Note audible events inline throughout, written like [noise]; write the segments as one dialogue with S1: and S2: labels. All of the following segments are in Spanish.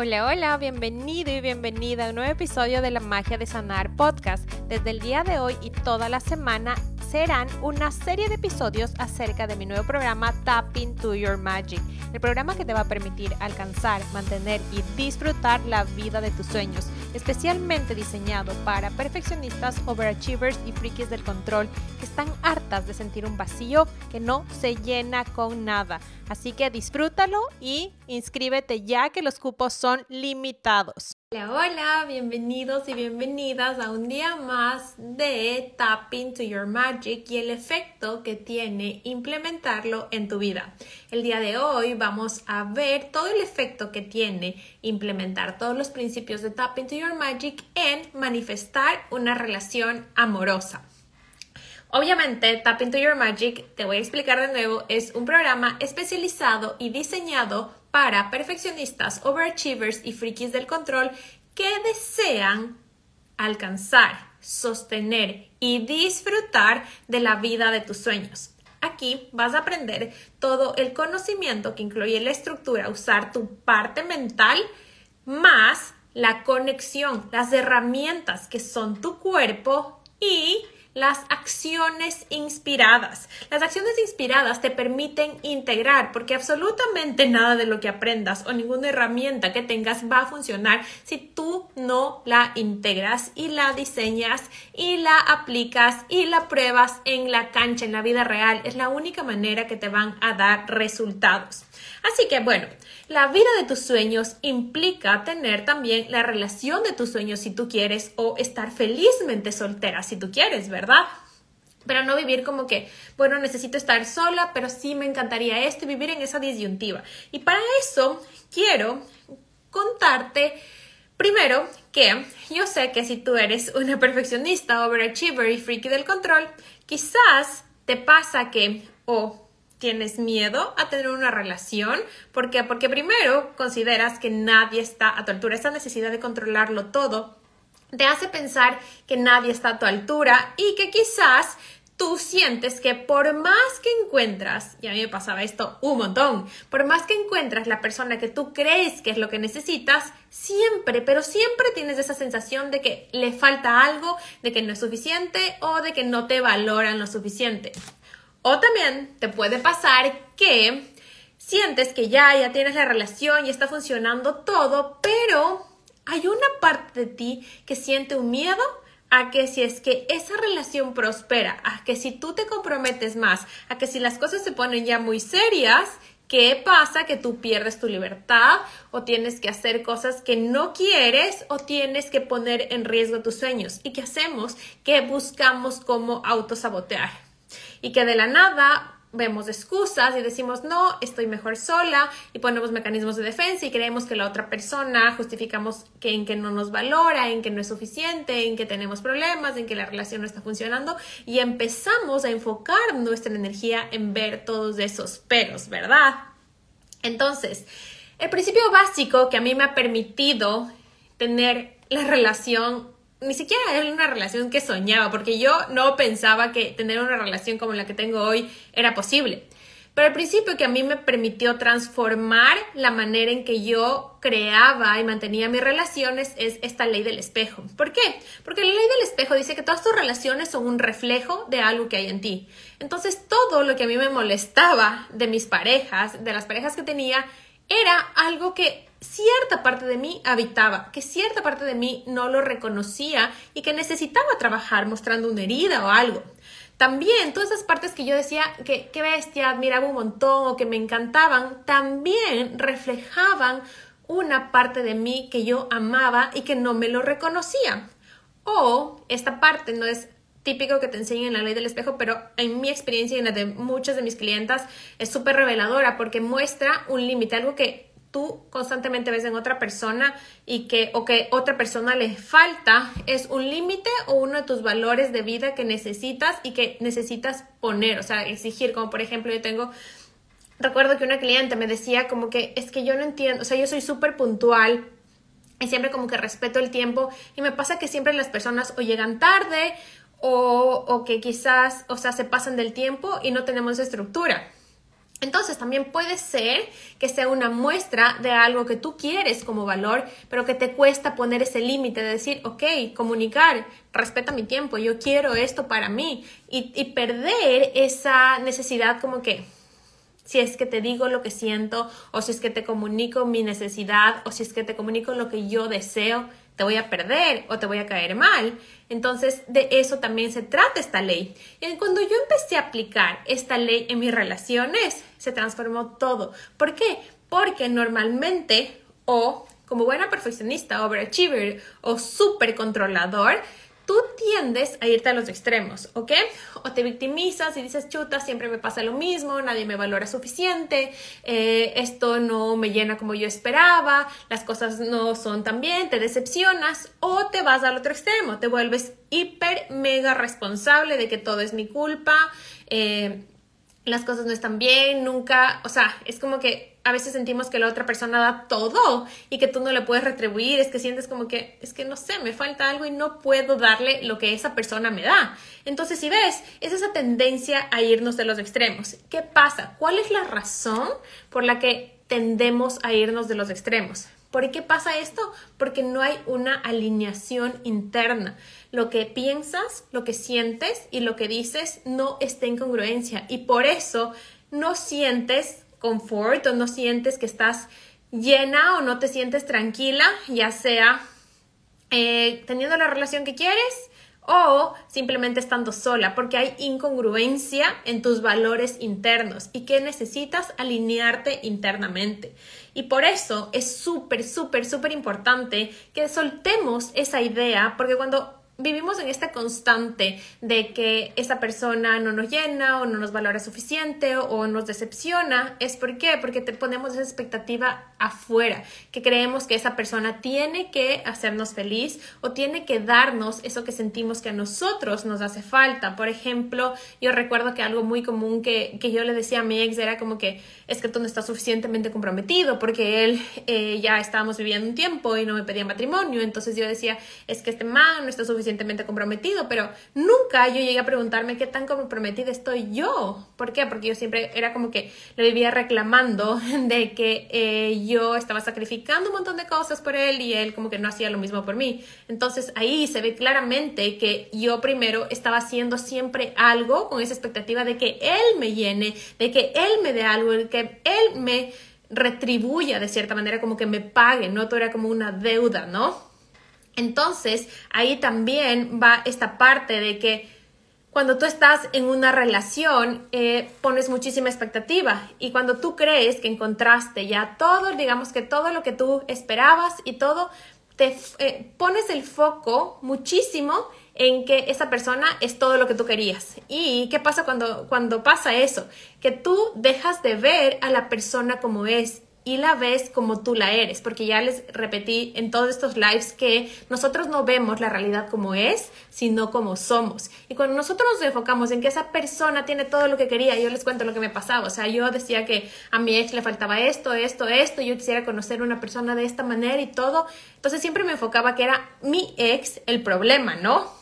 S1: Hola, hola, bienvenido y bienvenida a un nuevo episodio de la Magia de Sanar podcast. Desde el día de hoy y toda la semana serán una serie de episodios acerca de mi nuevo programa Tapping to Your Magic, el programa que te va a permitir alcanzar, mantener y disfrutar la vida de tus sueños, especialmente diseñado para perfeccionistas, overachievers y frikis del control que están hartas de sentir un vacío que no se llena con nada. Así que disfrútalo y inscríbete ya que los cupos son limitados. Hola, hola, bienvenidos y bienvenidas a un día más de Tapping to Your Magic y el efecto que tiene implementarlo en tu vida. El día de hoy vamos a ver todo el efecto que tiene implementar todos los principios de Tapping to Your Magic en manifestar una relación amorosa. Obviamente, Tap into Your Magic, te voy a explicar de nuevo, es un programa especializado y diseñado para perfeccionistas, overachievers y frikis del control que desean alcanzar, sostener y disfrutar de la vida de tus sueños. Aquí vas a aprender todo el conocimiento que incluye la estructura, usar tu parte mental más la conexión, las herramientas que son tu cuerpo y las acciones inspiradas. Las acciones inspiradas te permiten integrar porque absolutamente nada de lo que aprendas o ninguna herramienta que tengas va a funcionar si tú no la integras y la diseñas y la aplicas y la pruebas en la cancha, en la vida real. Es la única manera que te van a dar resultados. Así que bueno, la vida de tus sueños implica tener también la relación de tus sueños si tú quieres o estar felizmente soltera si tú quieres, ¿verdad? Pero no vivir como que, bueno, necesito estar sola, pero sí me encantaría esto y vivir en esa disyuntiva. Y para eso quiero contarte primero que yo sé que si tú eres una perfeccionista, overachiever y freaky del control, quizás te pasa que o tienes miedo a tener una relación. ¿Por qué? Porque primero consideras que nadie está a tu altura. Esa necesidad de controlarlo todo te hace pensar que nadie está a tu altura y que quizás tú sientes que por más que encuentras, y a mí me pasaba esto un montón, por más que encuentras la persona que tú crees que es lo que necesitas, siempre, pero siempre tienes esa sensación de que le falta algo, de que no es suficiente o de que no te valoran lo suficiente. O también te puede pasar que sientes que ya, ya tienes la relación y está funcionando todo, pero hay una parte de ti que siente un miedo a que si es que esa relación prospera, a que si tú te comprometes más, a que si las cosas se ponen ya muy serias, ¿qué pasa? Que tú pierdes tu libertad o tienes que hacer cosas que no quieres o tienes que poner en riesgo tus sueños. ¿Y qué hacemos? Que buscamos cómo autosabotear y que de la nada vemos excusas y decimos no, estoy mejor sola y ponemos mecanismos de defensa y creemos que la otra persona justificamos que en que no nos valora, en que no es suficiente, en que tenemos problemas, en que la relación no está funcionando y empezamos a enfocar nuestra energía en ver todos esos peros, ¿verdad? Entonces, el principio básico que a mí me ha permitido tener la relación ni siquiera era una relación que soñaba, porque yo no pensaba que tener una relación como la que tengo hoy era posible. Pero al principio que a mí me permitió transformar la manera en que yo creaba y mantenía mis relaciones es esta ley del espejo. ¿Por qué? Porque la ley del espejo dice que todas tus relaciones son un reflejo de algo que hay en ti. Entonces todo lo que a mí me molestaba de mis parejas, de las parejas que tenía, era algo que cierta parte de mí habitaba, que cierta parte de mí no lo reconocía y que necesitaba trabajar mostrando una herida o algo. También todas esas partes que yo decía que qué bestia, admiraba un montón o que me encantaban, también reflejaban una parte de mí que yo amaba y que no me lo reconocía. O esta parte no es típico que te enseñen en la ley del espejo, pero en mi experiencia y en la de muchas de mis clientas es súper reveladora porque muestra un límite, algo que tú constantemente ves en otra persona y que o que otra persona le falta es un límite o uno de tus valores de vida que necesitas y que necesitas poner, o sea, exigir, como por ejemplo yo tengo recuerdo que una cliente me decía como que es que yo no entiendo, o sea, yo soy súper puntual y siempre como que respeto el tiempo y me pasa que siempre las personas o llegan tarde o, o que quizás, o sea, se pasan del tiempo y no tenemos estructura. Entonces también puede ser que sea una muestra de algo que tú quieres como valor, pero que te cuesta poner ese límite de decir, ok, comunicar, respeta mi tiempo, yo quiero esto para mí y, y perder esa necesidad como que si es que te digo lo que siento o si es que te comunico mi necesidad o si es que te comunico lo que yo deseo, te voy a perder o te voy a caer mal. Entonces, de eso también se trata esta ley. Y cuando yo empecé a aplicar esta ley en mis relaciones, se transformó todo. ¿Por qué? Porque normalmente, o como buena perfeccionista, overachiever o super controlador, tú tiendes a irte a los extremos, ¿ok? O te victimizas y dices, chuta, siempre me pasa lo mismo, nadie me valora suficiente, eh, esto no me llena como yo esperaba, las cosas no son tan bien, te decepcionas o te vas al otro extremo, te vuelves hiper, mega responsable de que todo es mi culpa, eh, las cosas no están bien, nunca, o sea, es como que a veces sentimos que la otra persona da todo y que tú no le puedes retribuir, es que sientes como que, es que no sé, me falta algo y no puedo darle lo que esa persona me da. Entonces, si ves, es esa tendencia a irnos de los extremos. ¿Qué pasa? ¿Cuál es la razón por la que tendemos a irnos de los extremos? ¿Por qué pasa esto? Porque no hay una alineación interna. Lo que piensas, lo que sientes y lo que dices no está en congruencia y por eso no sientes confort o no sientes que estás llena o no te sientes tranquila, ya sea eh, teniendo la relación que quieres o simplemente estando sola, porque hay incongruencia en tus valores internos y que necesitas alinearte internamente. Y por eso es súper, súper, súper importante que soltemos esa idea, porque cuando vivimos en esta constante de que esa persona no nos llena o no nos valora suficiente o, nos decepciona. ¿Es por qué? Porque te ponemos esa expectativa afuera, que creemos que esa persona tiene que hacernos feliz o tiene que darnos eso que sentimos que a nosotros nos hace falta. Por ejemplo, yo recuerdo que algo muy común que, que yo le decía a mi ex era como que es que tú no estás suficientemente comprometido porque él eh, ya estábamos viviendo un tiempo y no me pedía matrimonio. Entonces yo decía, es que este man no está suficientemente comprometido, pero nunca yo llegué a preguntarme qué tan comprometida estoy yo. ¿Por qué? Porque yo siempre era como que le vivía reclamando [laughs] de que eh, yo estaba sacrificando un montón de cosas por él y él como que no hacía lo mismo por mí. Entonces ahí se ve claramente que yo primero estaba haciendo siempre algo con esa expectativa de que él me llene, de que él me dé algo, de que él me retribuya de cierta manera, como que me pague, ¿no? Todo era como una deuda, ¿no? Entonces, ahí también va esta parte de que cuando tú estás en una relación, eh, pones muchísima expectativa y cuando tú crees que encontraste ya todo, digamos que todo lo que tú esperabas y todo, te eh, pones el foco muchísimo en que esa persona es todo lo que tú querías. ¿Y qué pasa cuando, cuando pasa eso? Que tú dejas de ver a la persona como es y la ves como tú la eres, porque ya les repetí en todos estos lives que nosotros no vemos la realidad como es, sino como somos. Y cuando nosotros nos enfocamos en que esa persona tiene todo lo que quería, yo les cuento lo que me pasaba, o sea, yo decía que a mi ex le faltaba esto, esto, esto, yo quisiera conocer una persona de esta manera y todo, entonces siempre me enfocaba que era mi ex el problema, ¿no?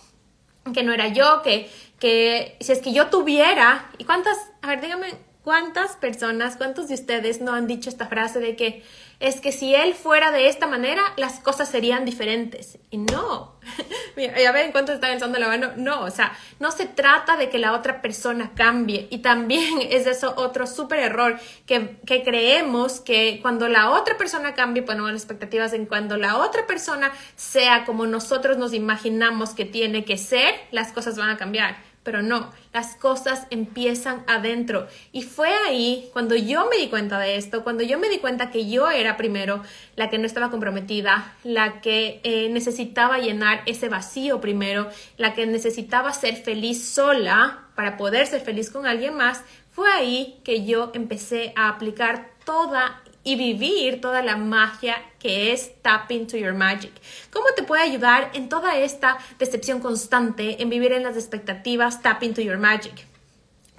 S1: Que no era yo, que, que si es que yo tuviera, ¿y cuántas, a ver, dígame, ¿Cuántas personas, cuántos de ustedes no han dicho esta frase de que es que si él fuera de esta manera, las cosas serían diferentes? Y no. [laughs] ya ven cuánto está pensando la mano. No, o sea, no se trata de que la otra persona cambie. Y también [laughs] es eso otro súper error que, que, creemos que cuando la otra persona cambie, ponemos las expectativas en cuando la otra persona sea como nosotros nos imaginamos que tiene que ser, las cosas van a cambiar pero no, las cosas empiezan adentro. Y fue ahí cuando yo me di cuenta de esto, cuando yo me di cuenta que yo era primero la que no estaba comprometida, la que eh, necesitaba llenar ese vacío primero, la que necesitaba ser feliz sola para poder ser feliz con alguien más, fue ahí que yo empecé a aplicar toda y vivir toda la magia que es Tap into Your Magic. ¿Cómo te puede ayudar en toda esta decepción constante, en vivir en las expectativas Tap into Your Magic?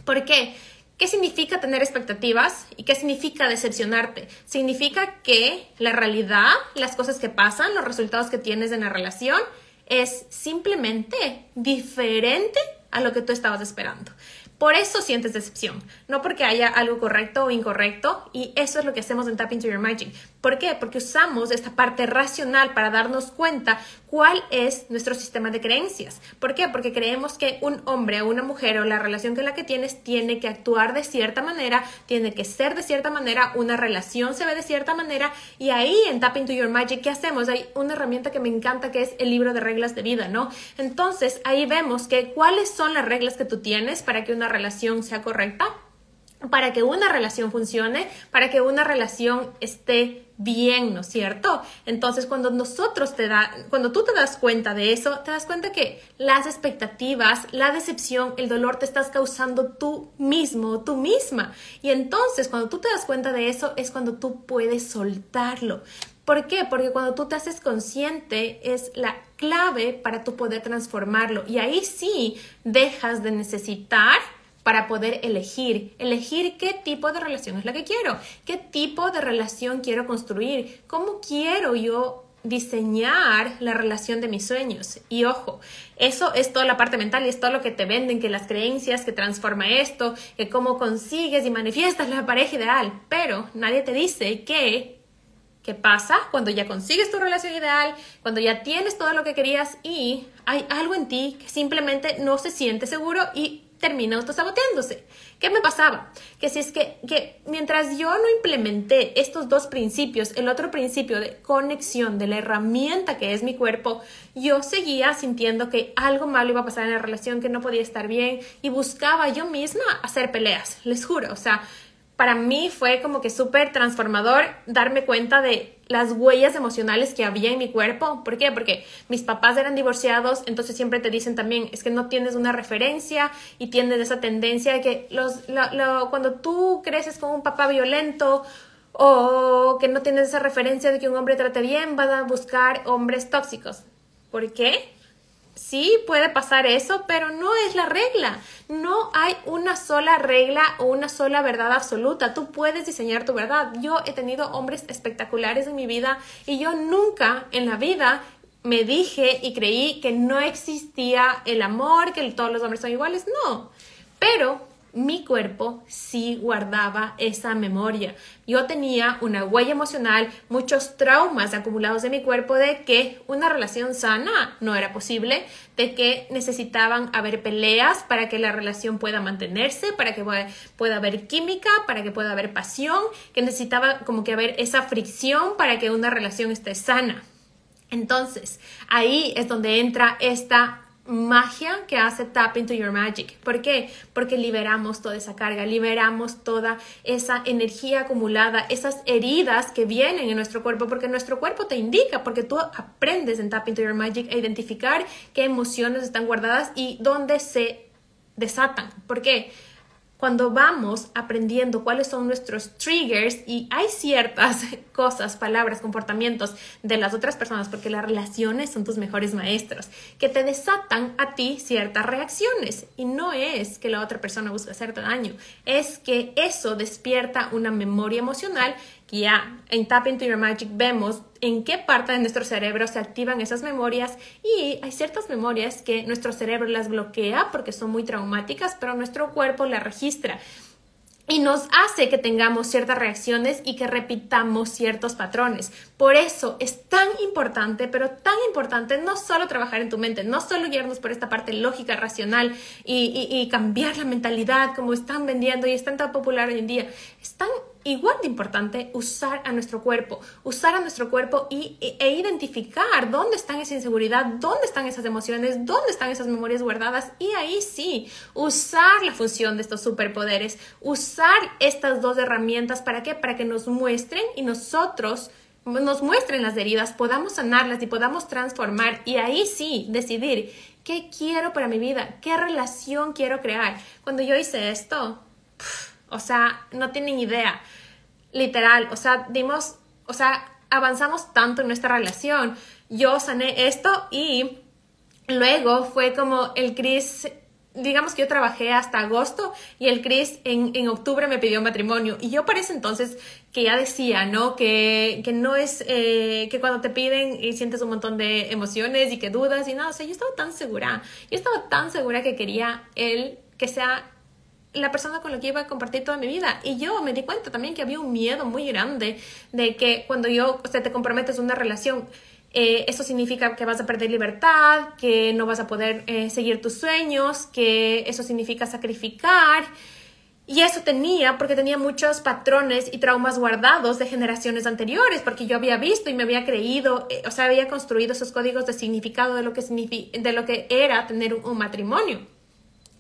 S1: ¿Por qué? ¿Qué significa tener expectativas y qué significa decepcionarte? Significa que la realidad, las cosas que pasan, los resultados que tienes en la relación es simplemente diferente a lo que tú estabas esperando. Por eso sientes decepción, no porque haya algo correcto o incorrecto, y eso es lo que hacemos en Tap Into Your Magic. ¿Por qué? Porque usamos esta parte racional para darnos cuenta cuál es nuestro sistema de creencias. ¿Por qué? Porque creemos que un hombre o una mujer o la relación con la que tienes tiene que actuar de cierta manera, tiene que ser de cierta manera, una relación se ve de cierta manera, y ahí en Tap Into Your Magic, ¿qué hacemos? Hay una herramienta que me encanta que es el libro de reglas de vida, ¿no? Entonces ahí vemos que cuáles son las reglas que tú tienes para que una relación sea correcta, para que una relación funcione, para que una relación esté bien, ¿no es cierto? Entonces, cuando nosotros te da, cuando tú te das cuenta de eso, te das cuenta que las expectativas, la decepción, el dolor te estás causando tú mismo, tú misma. Y entonces, cuando tú te das cuenta de eso, es cuando tú puedes soltarlo. ¿Por qué? Porque cuando tú te haces consciente es la clave para tú poder transformarlo. Y ahí sí dejas de necesitar para poder elegir, elegir qué tipo de relación es la que quiero, qué tipo de relación quiero construir, cómo quiero yo diseñar la relación de mis sueños. Y ojo, eso es toda la parte mental y es todo lo que te venden, que las creencias, que transforma esto, que cómo consigues y manifiestas la pareja ideal. Pero nadie te dice que ¿Qué pasa cuando ya consigues tu relación ideal, cuando ya tienes todo lo que querías y hay algo en ti que simplemente no se siente seguro y termina autosaboteándose? ¿Qué me pasaba? Que si es que, que mientras yo no implementé estos dos principios, el otro principio de conexión de la herramienta que es mi cuerpo, yo seguía sintiendo que algo malo iba a pasar en la relación, que no podía estar bien y buscaba yo misma hacer peleas, les juro, o sea, para mí fue como que súper transformador darme cuenta de las huellas emocionales que había en mi cuerpo. ¿Por qué? Porque mis papás eran divorciados, entonces siempre te dicen también, es que no tienes una referencia y tienes esa tendencia de que los, cuando tú creces con un papá violento o que no tienes esa referencia de que un hombre trate bien, van a buscar hombres tóxicos. ¿Por qué? Sí, puede pasar eso, pero no es la regla. No hay una sola regla o una sola verdad absoluta. Tú puedes diseñar tu verdad. Yo he tenido hombres espectaculares en mi vida y yo nunca en la vida me dije y creí que no existía el amor, que todos los hombres son iguales. No. Pero mi cuerpo sí guardaba esa memoria. Yo tenía una huella emocional, muchos traumas acumulados en mi cuerpo de que una relación sana no era posible, de que necesitaban haber peleas para que la relación pueda mantenerse, para que pueda haber química, para que pueda haber pasión, que necesitaba como que haber esa fricción para que una relación esté sana. Entonces, ahí es donde entra esta magia que hace Tap into Your Magic. ¿Por qué? Porque liberamos toda esa carga, liberamos toda esa energía acumulada, esas heridas que vienen en nuestro cuerpo, porque nuestro cuerpo te indica, porque tú aprendes en Tap into Your Magic a identificar qué emociones están guardadas y dónde se desatan. ¿Por qué? Cuando vamos aprendiendo cuáles son nuestros triggers y hay ciertas [laughs] cosas, palabras, comportamientos de las otras personas, porque las relaciones son tus mejores maestros, que te desatan a ti ciertas reacciones. Y no es que la otra persona busque hacerte daño, es que eso despierta una memoria emocional ya en Tap Into Your Magic vemos en qué parte de nuestro cerebro se activan esas memorias y hay ciertas memorias que nuestro cerebro las bloquea porque son muy traumáticas, pero nuestro cuerpo las registra y nos hace que tengamos ciertas reacciones y que repitamos ciertos patrones. Por eso es tan importante, pero tan importante no solo trabajar en tu mente, no solo guiarnos por esta parte lógica, racional y, cambiar la mentalidad como están vendiendo y es tan popular hoy en día. Es tan igual de importante usar a nuestro cuerpo, usar a nuestro cuerpo y, e identificar dónde están esa inseguridad, dónde están esas emociones, dónde están esas memorias guardadas y ahí sí, usar la función de estos superpoderes, usar estas dos herramientas para qué? Para que nos muestren y nosotros nos muestren las heridas, podamos sanarlas y podamos transformar y ahí sí decidir qué quiero para mi vida, qué relación quiero crear. Cuando yo hice esto, o sea, no tienen idea. Literal, o sea, dimos, o sea, avanzamos tanto en nuestra relación. Yo sané esto y luego fue como el Chris digamos que yo trabajé hasta agosto y el Chris en, en, octubre me pidió matrimonio. Y yo para ese entonces que ya decía, ¿no? Que, que no es, eh, que cuando te piden y sientes un montón de emociones y que dudas y nada, o sea, yo estaba tan segura, yo estaba tan segura que quería él que sea la persona con la que iba a compartir toda mi vida. Y yo me di cuenta también que había un miedo muy grande de que cuando yo, o sea, te comprometes en una relación, eh, eso significa que vas a perder libertad, que no vas a poder eh, seguir tus sueños, que eso significa sacrificar. Y eso tenía porque tenía muchos patrones y traumas guardados de generaciones anteriores, porque yo había visto y me había creído, eh, o sea, había construido esos códigos de significado de lo que, de lo que era tener un matrimonio.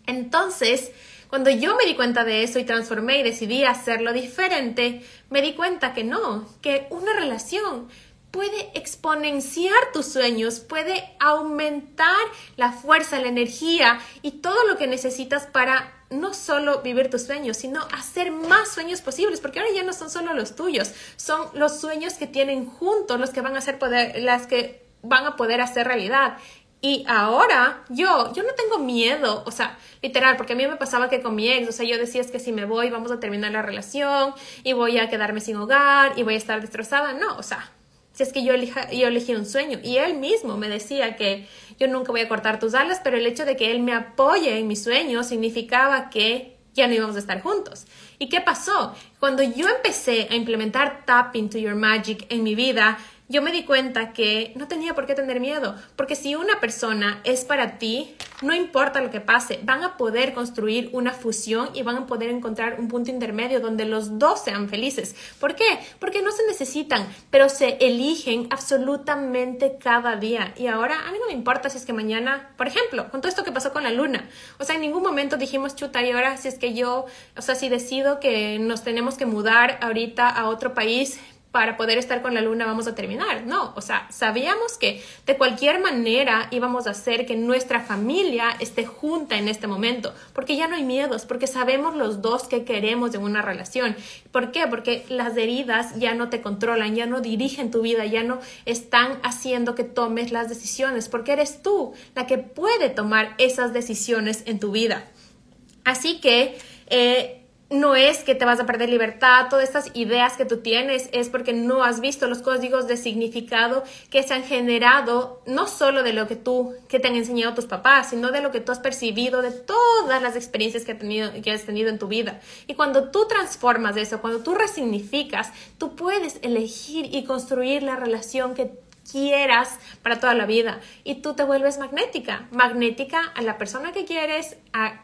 S1: Entonces, cuando yo me di cuenta de eso y transformé y decidí hacerlo diferente, me di cuenta que no, que una relación puede exponenciar tus sueños, puede aumentar la fuerza, la energía y todo lo que necesitas para no solo vivir tus sueños, sino hacer más sueños posibles, porque ahora ya no son solo los tuyos, son los sueños que tienen juntos los que van a ser poder, las que van a poder hacer realidad. Y ahora yo, yo no tengo miedo, o sea, literal, porque a mí me pasaba que con mi ex, o sea, yo decía es que si me voy vamos a terminar la relación y voy a quedarme sin hogar y voy a estar destrozada. No, o sea, si es que yo, elija, yo elegí un sueño. Y él mismo me decía que yo nunca voy a cortar tus alas, pero el hecho de que él me apoye en mis sueños significaba que ya no íbamos a estar juntos. ¿Y qué pasó? Cuando yo empecé a implementar Tap into Your Magic en mi vida, yo me di cuenta que no tenía por qué tener miedo, porque si una persona es para ti, no importa lo que pase, van a poder construir una fusión y van a poder encontrar un punto intermedio donde los dos sean felices. ¿Por qué? Porque no se necesitan, pero se eligen absolutamente cada día. Y ahora a mí no me importa si es que mañana, por ejemplo, con todo esto que pasó con la luna, o sea, en ningún momento dijimos, chuta, y ahora si es que yo, o sea, si decido que nos tenemos que mudar ahorita a otro país, para poder estar con la luna vamos a terminar. No, o sea, sabíamos que de cualquier manera íbamos a hacer que nuestra familia esté junta en este momento, porque ya no hay miedos, porque sabemos los dos que queremos en una relación. ¿Por qué? Porque las heridas ya no te controlan, ya no dirigen tu vida, ya no están haciendo que tomes las decisiones, porque eres tú la que puede tomar esas decisiones en tu vida. Así que... Eh, no es que te vas a perder libertad, todas estas ideas que tú tienes es porque no has visto los códigos de significado que se han generado no solo de lo que tú, que te han enseñado tus papás, sino de lo que tú has percibido, de todas las experiencias que, tenido, que has tenido en tu vida. Y cuando tú transformas eso, cuando tú resignificas, tú puedes elegir y construir la relación que quieras para toda la vida y tú te vuelves magnética, magnética a la persona que quieres, a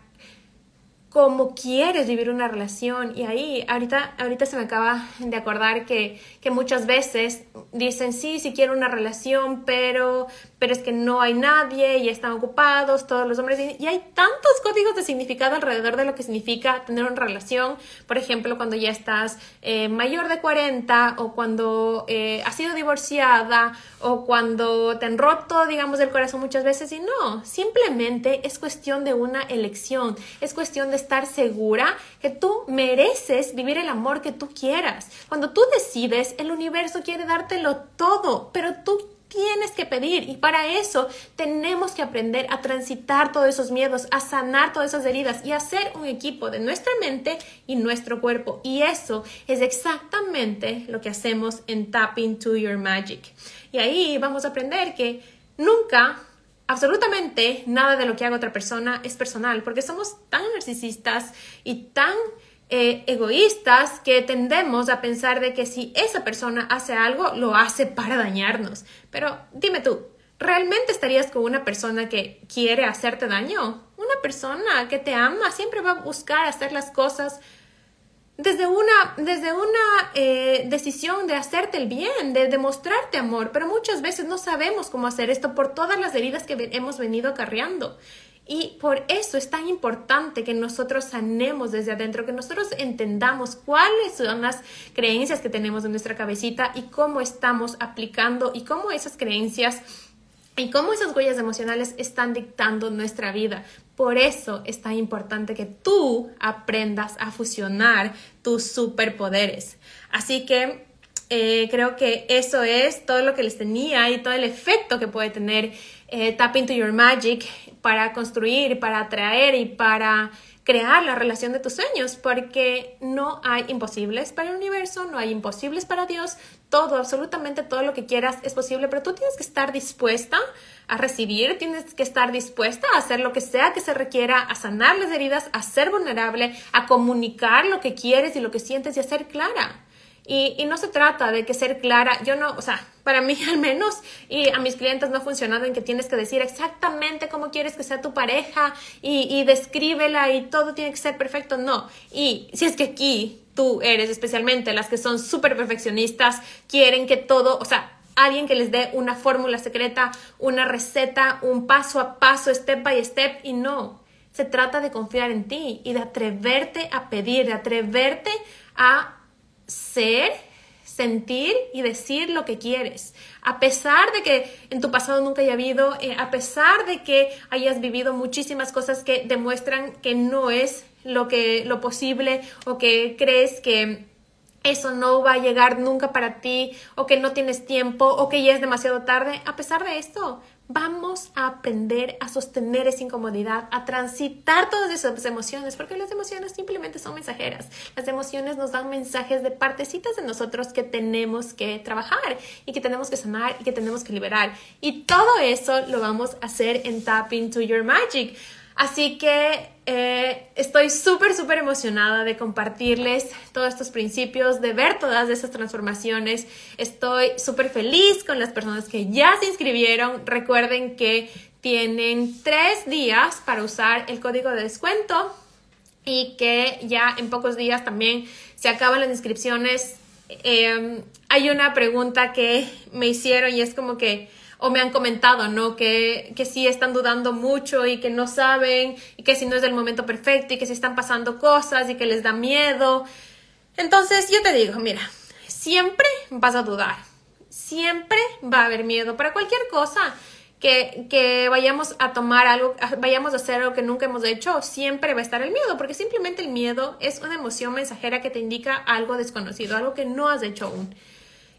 S1: cómo quieres vivir una relación. Y ahí, ahorita, ahorita se me acaba de acordar que, que muchas veces dicen, sí, sí quiero una relación, pero, pero es que no hay nadie y están ocupados todos los hombres. Y hay tantos códigos de significado alrededor de lo que significa tener una relación. Por ejemplo, cuando ya estás eh, mayor de 40 o cuando eh, has sido divorciada o cuando te han roto, digamos, el corazón muchas veces. Y no, simplemente es cuestión de una elección, es cuestión de estar segura que tú mereces vivir el amor que tú quieras. Cuando tú decides, el universo quiere dártelo todo, pero tú tienes que pedir y para eso tenemos que aprender a transitar todos esos miedos, a sanar todas esas heridas y hacer un equipo de nuestra mente y nuestro cuerpo. Y eso es exactamente lo que hacemos en Tap into Your Magic. Y ahí vamos a aprender que nunca absolutamente nada de lo que haga otra persona es personal, porque somos tan narcisistas y tan eh, egoístas que tendemos a pensar de que si esa persona hace algo, lo hace para dañarnos. Pero dime tú, ¿realmente estarías con una persona que quiere hacerte daño? Una persona que te ama siempre va a buscar hacer las cosas desde una, desde una eh, decisión de hacerte el bien, de demostrarte amor, pero muchas veces no sabemos cómo hacer esto por todas las heridas que hemos venido acarreando. Y por eso es tan importante que nosotros sanemos desde adentro, que nosotros entendamos cuáles son las creencias que tenemos en nuestra cabecita y cómo estamos aplicando y cómo esas creencias y cómo esas huellas emocionales están dictando nuestra vida. Por eso es tan importante que tú aprendas a fusionar tus superpoderes. Así que eh, creo que eso es todo lo que les tenía y todo el efecto que puede tener eh, Tap into Your Magic para construir, para atraer y para crear la relación de tus sueños, porque no hay imposibles para el universo, no hay imposibles para Dios, todo, absolutamente todo lo que quieras es posible, pero tú tienes que estar dispuesta a recibir, tienes que estar dispuesta a hacer lo que sea que se requiera, a sanar las heridas, a ser vulnerable, a comunicar lo que quieres y lo que sientes y a ser clara. Y, no se trata de que ser clara, yo no, o sea, para mí [laughs] al menos y a mis clientes no ha funcionado en que tienes que decir exactamente cómo quieres que sea tu pareja y, y descríbela y todo tiene que ser perfecto, no. Y si es que aquí tú eres especialmente las que son súper perfeccionistas, quieren que todo, o sea, alguien que les dé una fórmula secreta, una receta, un paso a paso, step by step y no. Se trata de confiar en ti y de atreverte a pedir, de atreverte a ser, sentir y decir lo que quieres. A pesar de que en tu pasado nunca haya habido, eh, a pesar de que hayas vivido muchísimas cosas que demuestran que no es lo que lo posible o que crees que eso no va a llegar nunca para ti o que no tienes tiempo o que ya es demasiado tarde, a pesar de esto, vamos a aprender a sostener esa incomodidad, a transitar todas esas emociones, porque las emociones simplemente son mensajeras. Las emociones nos dan mensajes de partecitas de nosotros que tenemos que trabajar y que tenemos que sanar y que tenemos que liberar. Y todo eso lo vamos a hacer en Tap Into Your Magic. Así que eh, estoy súper, súper emocionada de compartirles todos estos principios, de ver todas esas transformaciones. Estoy súper feliz con las personas que ya se inscribieron. Recuerden que tienen tres días para usar el código de descuento y que ya en pocos días también se acaban las inscripciones. Em, hay una pregunta que me hicieron y es como que o me han comentado, ¿no? Que, que sí están dudando mucho y que no saben y que si no es el momento perfecto y que se están pasando cosas y que les da miedo. Entonces yo te digo, mira, siempre vas a dudar, siempre va a haber miedo para cualquier cosa. Que, que, vayamos a tomar algo, vayamos a hacer algo que nunca hemos hecho, siempre va a estar el miedo, porque simplemente el miedo es una emoción mensajera que te indica algo desconocido, algo que no has hecho aún.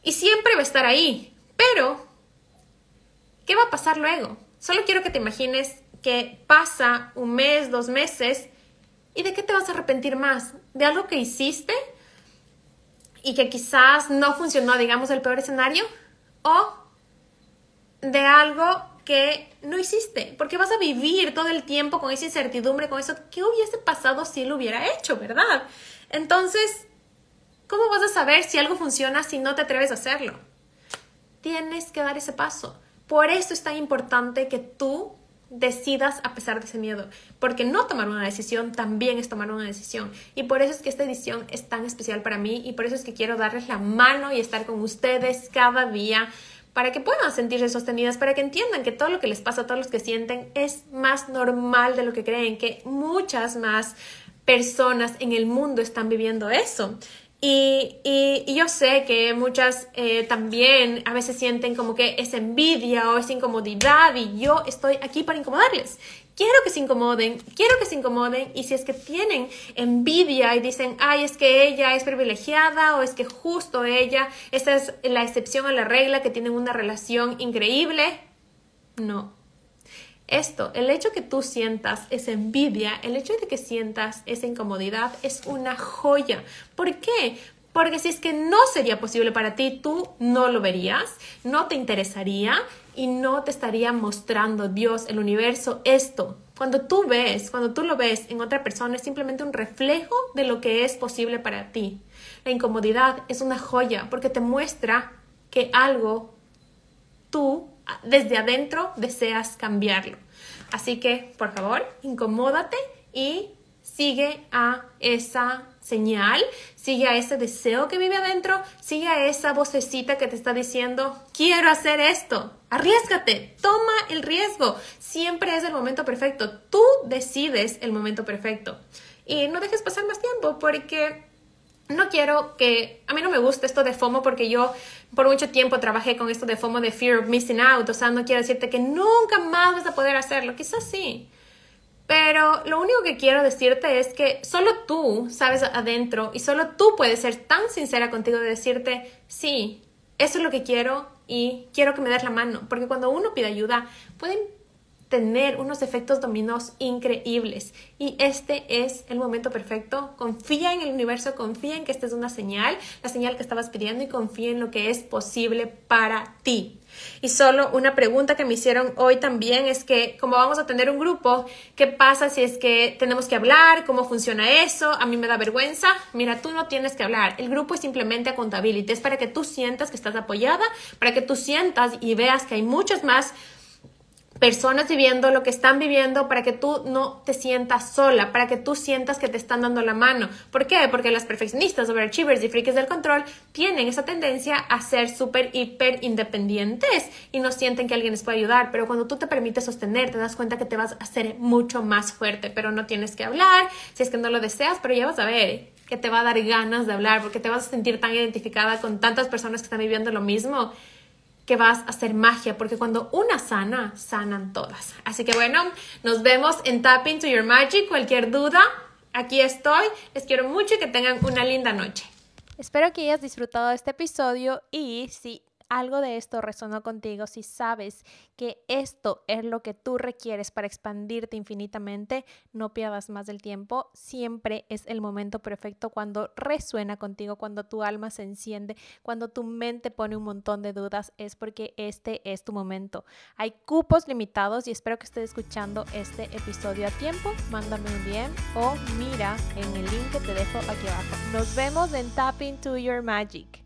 S1: Y siempre va a estar ahí, pero ¿Qué va a pasar luego? Solo quiero que te imagines que pasa un mes, dos meses, ¿y de qué te vas a arrepentir más? ¿De algo que hiciste y que quizás no funcionó, digamos, el peor escenario? ¿O de algo que no hiciste? Porque vas a vivir todo el tiempo con esa incertidumbre, con eso, ¿qué hubiese pasado si lo hubiera hecho, verdad? Entonces, ¿cómo vas a saber si algo funciona si no te atreves a hacerlo? Tienes que dar ese paso. Por eso es tan importante que tú decidas a pesar de ese miedo, porque no tomar una decisión también es tomar una decisión. Y por eso es que esta edición es tan especial para mí y por eso es que quiero darles la mano y estar con ustedes cada día para que puedan sentirse sostenidas, para que entiendan que todo lo que les pasa, a todos los que sienten, es más normal de lo que creen, que muchas más personas en el mundo están viviendo eso. Y, yo sé que muchas eh, también a veces sienten como que es envidia o es incomodidad y yo estoy aquí para incomodarles. Quiero que se incomoden, quiero que se incomoden y si es que tienen envidia y dicen, ay, es que ella es privilegiada o es que justo ella, esa es la excepción a la regla, que tienen una relación increíble, no, esto, el hecho que tú sientas esa envidia, el hecho de que sientas esa incomodidad es una joya. ¿Por qué? Porque si es que no sería posible para ti, tú no lo verías, no te interesaría y no te estaría mostrando Dios, el universo, esto. Cuando tú ves, cuando tú lo ves en otra persona, es simplemente un reflejo de lo que es posible para ti. La incomodidad es una joya porque te muestra que algo tú desde adentro deseas cambiarlo. Así que, por favor, incomódate y sigue a esa señal, sigue a ese deseo que vive adentro, sigue a esa vocecita que te está diciendo, quiero hacer esto, arriesgate, toma el riesgo, siempre es el momento perfecto, tú decides el momento perfecto y no dejes pasar más tiempo porque no quiero que, a mí no me gusta esto de FOMO porque yo por mucho tiempo trabajé con esto de FOMO de Fear of Missing Out, o sea, no quiero decirte que nunca más vas a poder hacerlo, quizás sí, pero lo único que quiero decirte es que solo tú sabes adentro y solo tú puedes ser tan sincera contigo de decirte, sí, eso es lo que quiero y quiero que me des la mano, porque cuando uno pide ayuda, pueden tener unos efectos dominos increíbles. Y este es el momento perfecto. Confía en el universo, confía en que esta es una señal, la señal que estabas pidiendo y confía en lo que es posible para ti. Y solo una pregunta que me hicieron hoy también es que como vamos a tener un grupo, ¿qué pasa si es que tenemos que hablar? ¿Cómo funciona eso? A mí me da vergüenza. Mira, tú no tienes que hablar. El grupo es simplemente accountability. Es para que tú sientas que estás apoyada, para que tú sientas y veas que hay muchos más personas viviendo lo que están viviendo para que tú no te sientas sola, para que tú sientas que te están dando la mano. ¿Por qué? Porque las perfeccionistas, overachievers y frikis del control tienen esa tendencia a ser súper, hiper independientes y no sienten que alguien les puede ayudar. Pero cuando tú te permites sostener, te das cuenta que te vas a hacer mucho más fuerte, pero no tienes que hablar si es que no lo deseas, pero ya vas a ver que te va a dar ganas de hablar porque te vas a sentir tan identificada con tantas personas que están viviendo lo mismo que vas a hacer magia, porque cuando una sana, sanan todas. Así que bueno, nos vemos en Tap Into Your Magic. Cualquier duda, aquí estoy. Les quiero mucho y que tengan una linda noche.
S2: Espero que hayas disfrutado de este episodio y si algo de esto resonó contigo, si sabes que esto es lo que tú requieres para expandirte infinitamente, no pierdas más del tiempo. Siempre es el momento perfecto cuando resuena contigo, cuando tu alma se enciende, cuando tu mente pone un montón de dudas, es porque este es tu momento. Hay cupos limitados y espero que estés escuchando este episodio a tiempo. Mándame un DM o mira en el link que te dejo aquí abajo. Nos vemos en Tap Into Your Magic.